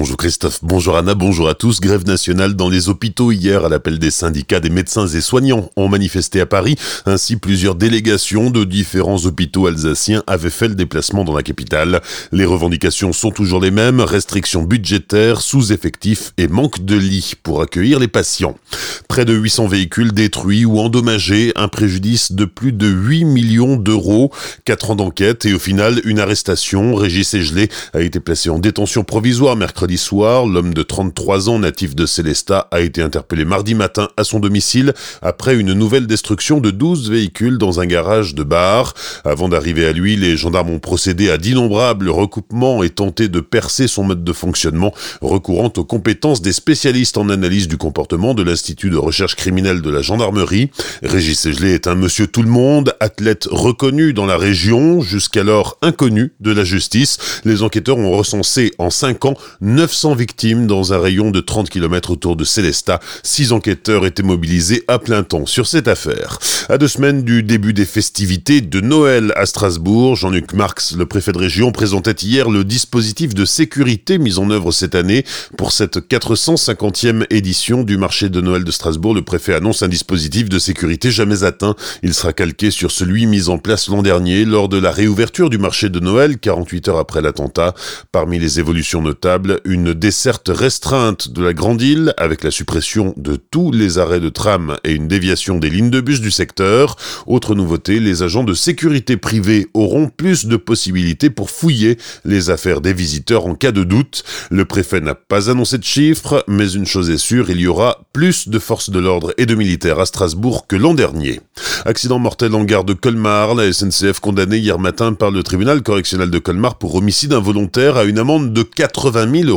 Bonjour Christophe, bonjour Anna, bonjour à tous. Grève nationale dans les hôpitaux hier à l'appel des syndicats des médecins et soignants ont manifesté à Paris. Ainsi, plusieurs délégations de différents hôpitaux alsaciens avaient fait le déplacement dans la capitale. Les revendications sont toujours les mêmes, restrictions budgétaires, sous-effectifs et manque de lits pour accueillir les patients. Près de 800 véhicules détruits ou endommagés, un préjudice de plus de 8 millions d'euros, 4 ans d'enquête et au final une arrestation. Régis Egelé a été placé en détention provisoire mercredi soir. L'homme de 33 ans, natif de Célestat, a été interpellé mardi matin à son domicile après une nouvelle destruction de 12 véhicules dans un garage de bar. Avant d'arriver à lui, les gendarmes ont procédé à d'innombrables recoupements et tenté de percer son mode de fonctionnement, recourant aux compétences des spécialistes en analyse du comportement de l'Institut de recherche criminelle de la gendarmerie. Régis Egelé est un monsieur tout le monde, athlète reconnu dans la région, jusqu'alors inconnu de la justice. Les enquêteurs ont recensé en 5 ans 900 victimes dans un rayon de 30 km autour de Célestat. Six enquêteurs étaient mobilisés à plein temps sur cette affaire. À deux semaines du début des festivités de Noël à Strasbourg, Jean-Luc Marx, le préfet de région, présentait hier le dispositif de sécurité mis en œuvre cette année pour cette 450e édition du marché de Noël de Strasbourg. Le préfet annonce un dispositif de sécurité jamais atteint. Il sera calqué sur celui mis en place l'an dernier lors de la réouverture du marché de Noël, 48 heures après l'attentat. Parmi les évolutions notable, une desserte restreinte de la Grande Île avec la suppression de tous les arrêts de tram et une déviation des lignes de bus du secteur. Autre nouveauté, les agents de sécurité privée auront plus de possibilités pour fouiller les affaires des visiteurs en cas de doute. Le préfet n'a pas annoncé de chiffres, mais une chose est sûre, il y aura plus de forces de l'ordre et de militaires à Strasbourg que l'an dernier. Accident mortel en gare de Colmar, la SNCF condamnée hier matin par le tribunal correctionnel de Colmar pour homicide involontaire à une amende de 4 80 000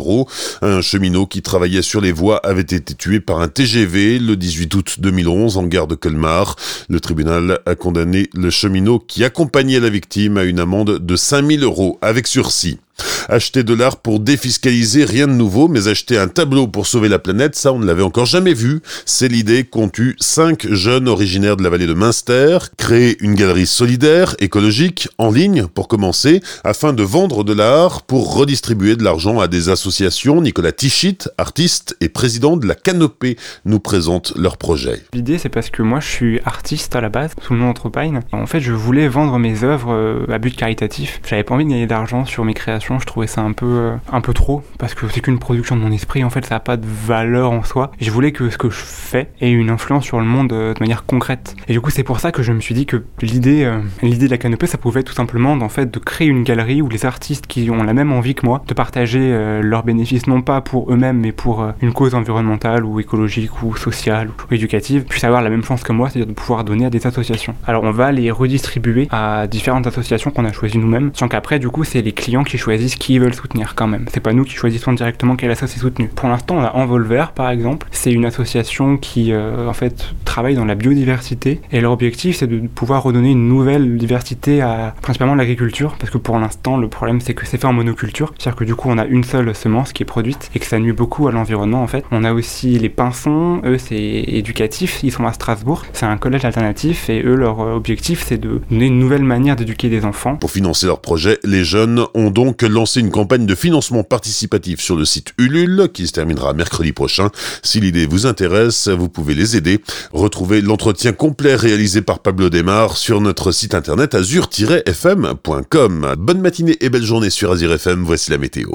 Un cheminot qui travaillait sur les voies avait été tué par un TGV le 18 août 2011 en gare de Colmar. Le tribunal a condamné le cheminot qui accompagnait la victime à une amende de 5 000 euros avec sursis. Acheter de l'art pour défiscaliser, rien de nouveau, mais acheter un tableau pour sauver la planète, ça on ne l'avait encore jamais vu. C'est l'idée qu'ont eu cinq jeunes originaires de la vallée de Münster, créer une galerie solidaire, écologique, en ligne pour commencer, afin de vendre de l'art pour redistribuer de l'argent à des associations. Nicolas Tichit, artiste et président de la Canopée, nous présente leur projet. L'idée c'est parce que moi je suis artiste à la base, sous le nom d'Anthropine. En fait je voulais vendre mes œuvres euh, à but caritatif. J'avais pas envie de gagner d'argent sur mes créations je trouvais ça un peu, euh, un peu trop, parce que c'est qu'une production de mon esprit, en fait, ça n'a pas de valeur en soi. Je voulais que ce que je fais ait une influence sur le monde euh, de manière concrète. Et du coup, c'est pour ça que je me suis dit que l'idée, euh, de la canopée, ça pouvait être tout simplement, en fait, de créer une galerie où les artistes qui ont la même envie que moi, de partager leurs bénéfices, non pas pour eux-mêmes, mais pour une cause environnementale ou écologique ou sociale ou éducative, puissent avoir la même chance que moi, c'est-à-dire de pouvoir donner à des associations. Alors, on va les redistribuer à différentes associations qu'on a choisies nous-mêmes, sans qu'après, du coup, c'est les clients qui choisissent choisissent qui ils veulent soutenir quand même. C'est pas nous qui choisissons directement quelle association est soutenue. Pour l'instant, on a Envolver par exemple. C'est une association qui euh, en fait travaille dans la biodiversité et leur objectif c'est de pouvoir redonner une nouvelle diversité à principalement l'agriculture parce que pour l'instant le problème c'est que c'est fait en monoculture, c'est-à-dire que du coup on a une seule semence qui est produite et que ça nuit beaucoup à l'environnement en fait. On a aussi les Pinsons, eux c'est éducatif, ils sont à Strasbourg, c'est un collège alternatif et eux leur objectif c'est de donner une nouvelle manière d'éduquer des enfants. Pour financer leur projet, les jeunes ont donc lancer une campagne de financement participatif sur le site Ulule qui se terminera mercredi prochain. Si l'idée vous intéresse, vous pouvez les aider. Retrouvez l'entretien complet réalisé par Pablo Desmar sur notre site internet azur-fm.com. Bonne matinée et belle journée sur Azir FM, voici la météo.